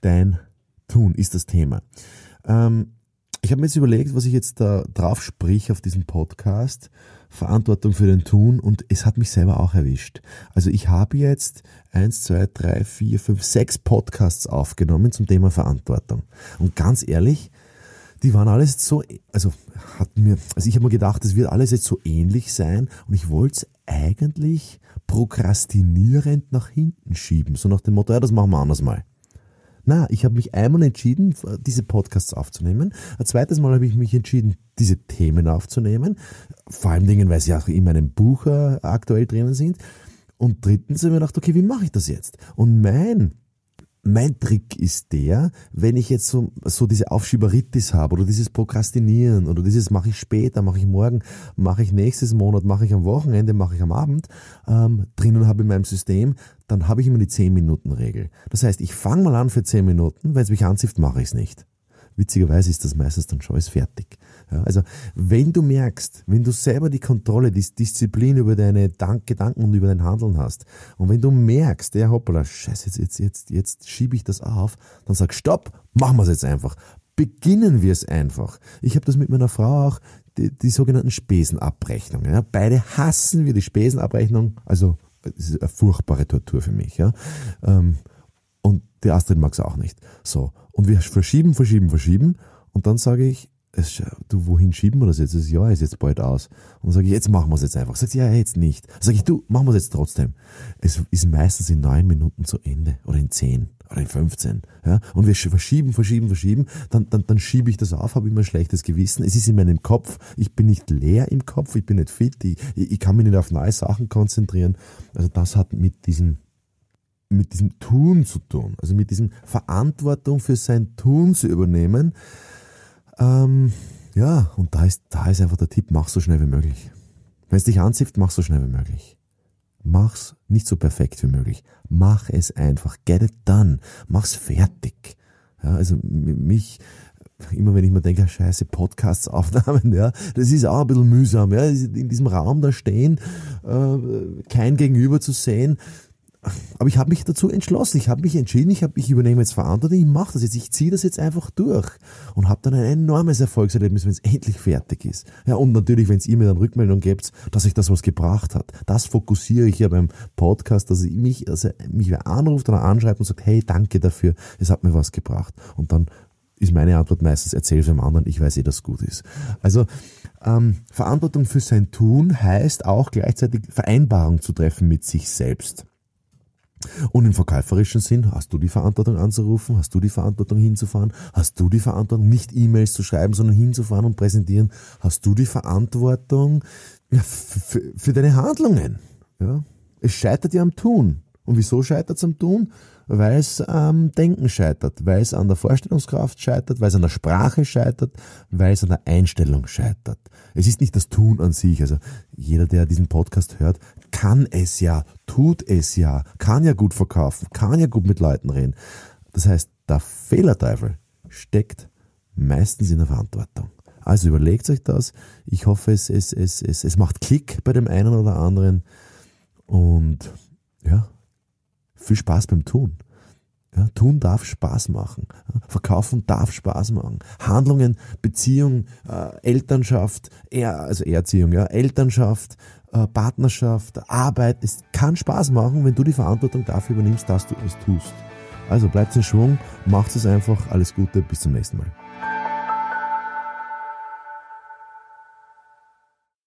dein Tun ist das Thema. Ähm, ich habe mir jetzt überlegt, was ich jetzt da drauf sprich auf diesem Podcast. Verantwortung für den Tun und es hat mich selber auch erwischt. Also ich habe jetzt eins, zwei, drei, vier, fünf, sechs Podcasts aufgenommen zum Thema Verantwortung. Und ganz ehrlich, die waren alles so, also hat mir, also ich habe mir gedacht, es wird alles jetzt so ähnlich sein und ich wollte es eigentlich prokrastinierend nach hinten schieben. So nach dem Motto, ja, das machen wir anders mal. Na, ich habe mich einmal entschieden, diese Podcasts aufzunehmen. Ein zweites Mal habe ich mich entschieden, diese Themen aufzunehmen. Vor allem Dingen, weil sie auch in meinem Buch äh, aktuell drinnen sind. Und drittens habe ich mir gedacht, okay, wie mache ich das jetzt? Und mein mein Trick ist der, wenn ich jetzt so, so diese Aufschieberitis habe oder dieses Prokrastinieren oder dieses mache ich später, mache ich morgen, mache ich nächstes Monat, mache ich am Wochenende, mache ich am Abend, ähm, drinnen habe in meinem System, dann habe ich immer die 10-Minuten-Regel. Das heißt, ich fange mal an für 10 Minuten, wenn es mich anzieht, mache ich es nicht. Witzigerweise ist das meistens dann schon alles fertig. Ja, also wenn du merkst, wenn du selber die Kontrolle, die Disziplin über deine Gedanken und über dein Handeln hast und wenn du merkst, der hoppala, scheiße, jetzt, jetzt, jetzt, jetzt schiebe ich das auf, dann sag stopp, machen wir es jetzt einfach. Beginnen wir es einfach. Ich habe das mit meiner Frau auch, die, die sogenannten Spesenabrechnungen. Ja. Beide hassen wir die Spesenabrechnung, also es ist eine furchtbare Tortur für mich. Ja. Ähm, und die Astrid mag es auch nicht. So. Und wir verschieben, verschieben, verschieben. Und dann sage ich, es, du, wohin schieben wir das jetzt? Das Jahr ist jetzt bald aus. Und dann sage ich, jetzt machen wir es jetzt einfach. Sagt ja, jetzt nicht. Sage ich, du, machen wir es jetzt trotzdem. Es ist meistens in neun Minuten zu Ende. Oder in zehn. Oder in 15. Ja? Und wir verschieben, verschieben, verschieben. Dann, dann, dann schiebe ich das auf, habe immer ein schlechtes Gewissen. Es ist in meinem Kopf. Ich bin nicht leer im Kopf. Ich bin nicht fit. Ich, ich kann mich nicht auf neue Sachen konzentrieren. Also das hat mit diesem mit diesem Tun zu tun, also mit diesem Verantwortung für sein Tun zu übernehmen. Ähm, ja, und da ist, da ist einfach der Tipp, mach so schnell wie möglich. Wenn es dich anzieht, mach so schnell wie möglich. Mach's nicht so perfekt wie möglich. Mach es einfach. Get it done. Mach's fertig. Ja, also mich, immer wenn ich mir denke, scheiße, Podcasts aufnehmen, ja, das ist auch ein bisschen mühsam, ja, in diesem Raum da stehen, äh, kein Gegenüber zu sehen, aber ich habe mich dazu entschlossen, ich habe mich entschieden, ich, hab, ich übernehme jetzt Verantwortung, ich mache das jetzt, ich ziehe das jetzt einfach durch und habe dann ein enormes Erfolgserlebnis, wenn es endlich fertig ist. Ja, und natürlich, wenn es ihr mir dann Rückmeldung gebt, dass sich das was gebracht hat. Das fokussiere ich ja beim Podcast, dass ich mich, also mich anruft oder anschreibt und sagt, hey, danke dafür, es hat mir was gebracht. Und dann ist meine Antwort meistens, erzähl es dem anderen, ich weiß eh, dass es gut ist. Also ähm, Verantwortung für sein Tun heißt auch gleichzeitig Vereinbarung zu treffen mit sich selbst. Und im verkäuferischen Sinn hast du die Verantwortung anzurufen, hast du die Verantwortung hinzufahren, hast du die Verantwortung nicht E-Mails zu schreiben, sondern hinzufahren und präsentieren, hast du die Verantwortung für, für deine Handlungen. Ja? Es scheitert ja am Tun. Und wieso scheitert es am Tun? Weil es am Denken scheitert, weil es an der Vorstellungskraft scheitert, weil es an der Sprache scheitert, weil es an der Einstellung scheitert. Es ist nicht das Tun an sich. Also jeder, der diesen Podcast hört, kann es ja, tut es ja, kann ja gut verkaufen, kann ja gut mit Leuten reden. Das heißt, der Fehlerteufel steckt meistens in der Verantwortung. Also überlegt euch das. Ich hoffe, es, es, es, es, es macht Klick bei dem einen oder anderen. Und ja, viel Spaß beim Tun. Ja, tun darf Spaß machen. Verkaufen darf Spaß machen. Handlungen, Beziehung, äh, Elternschaft, er, also Erziehung, ja, Elternschaft, äh, Partnerschaft, Arbeit. Es kann Spaß machen, wenn du die Verantwortung dafür übernimmst, dass du es tust. Also bleibt in Schwung, macht es einfach. Alles Gute, bis zum nächsten Mal.